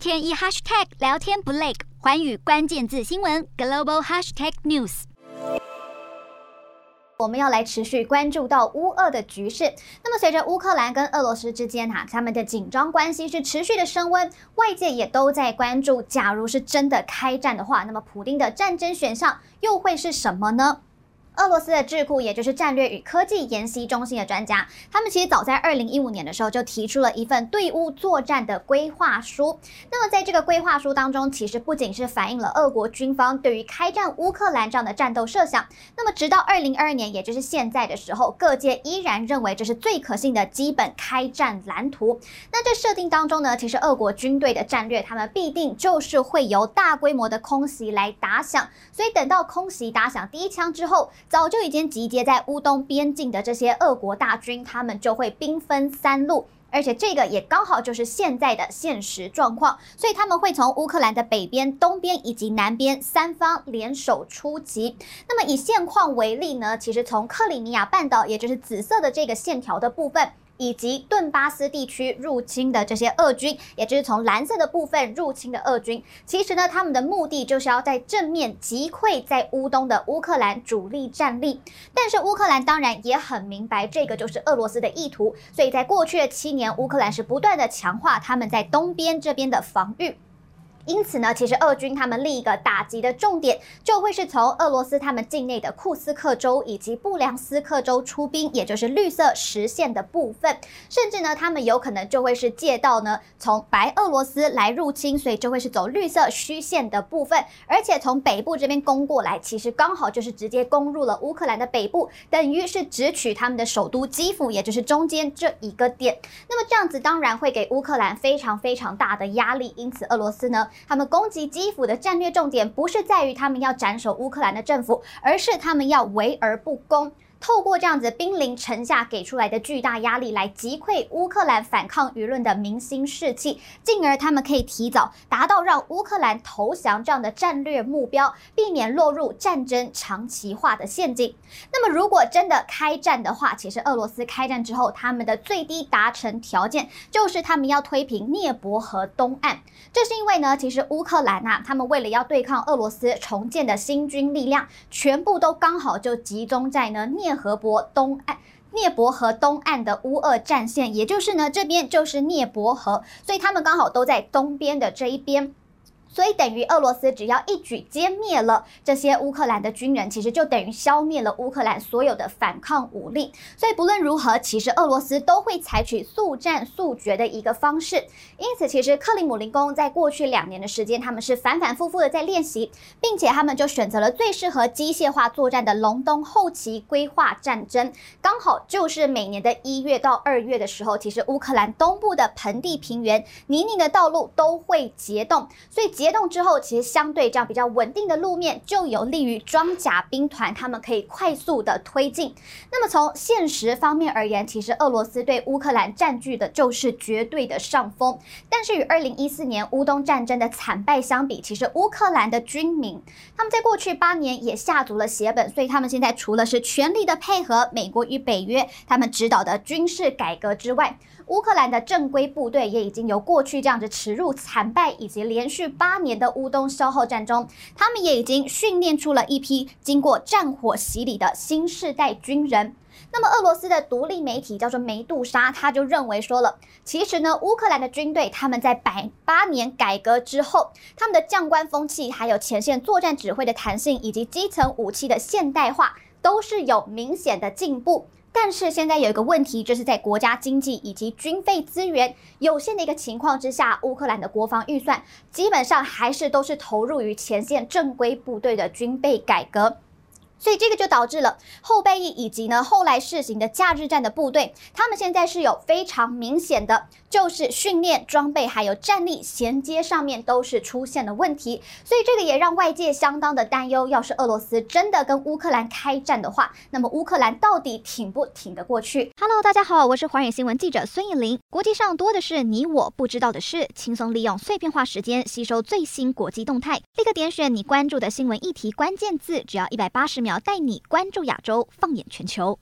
天一 hashtag 聊天不累，寰宇关键字新闻 global hashtag news。我们要来持续关注到乌俄的局势。那么，随着乌克兰跟俄罗斯之间哈，他们的紧张关系是持续的升温，外界也都在关注，假如是真的开战的话，那么普丁的战争选项又会是什么呢？俄罗斯的智库，也就是战略与科技研习中心的专家，他们其实早在二零一五年的时候就提出了一份对乌作战的规划书。那么在这个规划书当中，其实不仅是反映了俄国军方对于开战乌克兰这样的战斗设想。那么直到二零二二年，也就是现在的时候，各界依然认为这是最可信的基本开战蓝图。那这设定当中呢，其实俄国军队的战略，他们必定就是会由大规模的空袭来打响。所以等到空袭打响第一枪之后，早就已经集结在乌东边境的这些俄国大军，他们就会兵分三路，而且这个也刚好就是现在的现实状况，所以他们会从乌克兰的北边、东边以及南边三方联手出击。那么以现况为例呢，其实从克里米亚半岛，也就是紫色的这个线条的部分。以及顿巴斯地区入侵的这些俄军，也就是从蓝色的部分入侵的俄军，其实呢，他们的目的就是要在正面击溃在乌东的乌克兰主力战力。但是乌克兰当然也很明白，这个就是俄罗斯的意图，所以在过去的七年，乌克兰是不断的强化他们在东边这边的防御。因此呢，其实俄军他们另一个打击的重点就会是从俄罗斯他们境内的库斯克州以及布良斯克州出兵，也就是绿色实线的部分。甚至呢，他们有可能就会是借道呢从白俄罗斯来入侵，所以就会是走绿色虚线的部分。而且从北部这边攻过来，其实刚好就是直接攻入了乌克兰的北部，等于是直取他们的首都基辅，也就是中间这一个点。那么这样子当然会给乌克兰非常非常大的压力。因此俄罗斯呢。他们攻击基辅的战略重点不是在于他们要斩首乌克兰的政府，而是他们要围而不攻。透过这样子兵临城下给出来的巨大压力，来击溃乌克兰反抗舆论的民心士气，进而他们可以提早达到让乌克兰投降这样的战略目标，避免落入战争长期化的陷阱。那么，如果真的开战的话，其实俄罗斯开战之后，他们的最低达成条件就是他们要推平涅伯河东岸。这是因为呢，其实乌克兰啊，他们为了要对抗俄罗斯重建的新军力量，全部都刚好就集中在呢涅聂。河伯东岸，涅伯河东岸的乌俄战线，也就是呢，这边就是涅伯河，所以他们刚好都在东边的这一边。所以等于俄罗斯只要一举歼灭了这些乌克兰的军人，其实就等于消灭了乌克兰所有的反抗武力。所以不论如何，其实俄罗斯都会采取速战速决的一个方式。因此，其实克里姆林宫在过去两年的时间，他们是反反复复的在练习，并且他们就选择了最适合机械化作战的隆冬后期规划战争，刚好就是每年的一月到二月的时候，其实乌克兰东部的盆地平原、泥泞的道路都会结冻，所以。结冻之后，其实相对这样比较稳定的路面，就有利于装甲兵团他们可以快速的推进。那么从现实方面而言，其实俄罗斯对乌克兰占据的就是绝对的上风。但是与二零一四年乌东战争的惨败相比，其实乌克兰的军民他们在过去八年也下足了血本，所以他们现在除了是全力的配合美国与北约他们指导的军事改革之外，乌克兰的正规部队也已经由过去这样子耻辱惨败以及连续八。八年的乌东消耗战中，他们也已经训练出了一批经过战火洗礼的新世代军人。那么，俄罗斯的独立媒体叫做梅杜莎，他就认为说了，其实呢，乌克兰的军队他们在百八年改革之后，他们的将官风气，还有前线作战指挥的弹性，以及基层武器的现代化，都是有明显的进步。但是现在有一个问题，就是在国家经济以及军费资源有限的一个情况之下，乌克兰的国防预算基本上还是都是投入于前线正规部队的军备改革。所以这个就导致了后备役以及呢后来试行的假日战的部队，他们现在是有非常明显的，就是训练装备还有战力衔接上面都是出现了问题。所以这个也让外界相当的担忧。要是俄罗斯真的跟乌克兰开战的话，那么乌克兰到底挺不挺得过去？Hello，大家好，我是寰宇新闻记者孙艺林。国际上多的是你我不知道的事，轻松利用碎片化时间吸收最新国际动态，立刻点选你关注的新闻议题关键字，只要一百八十秒。要带你关注亚洲，放眼全球。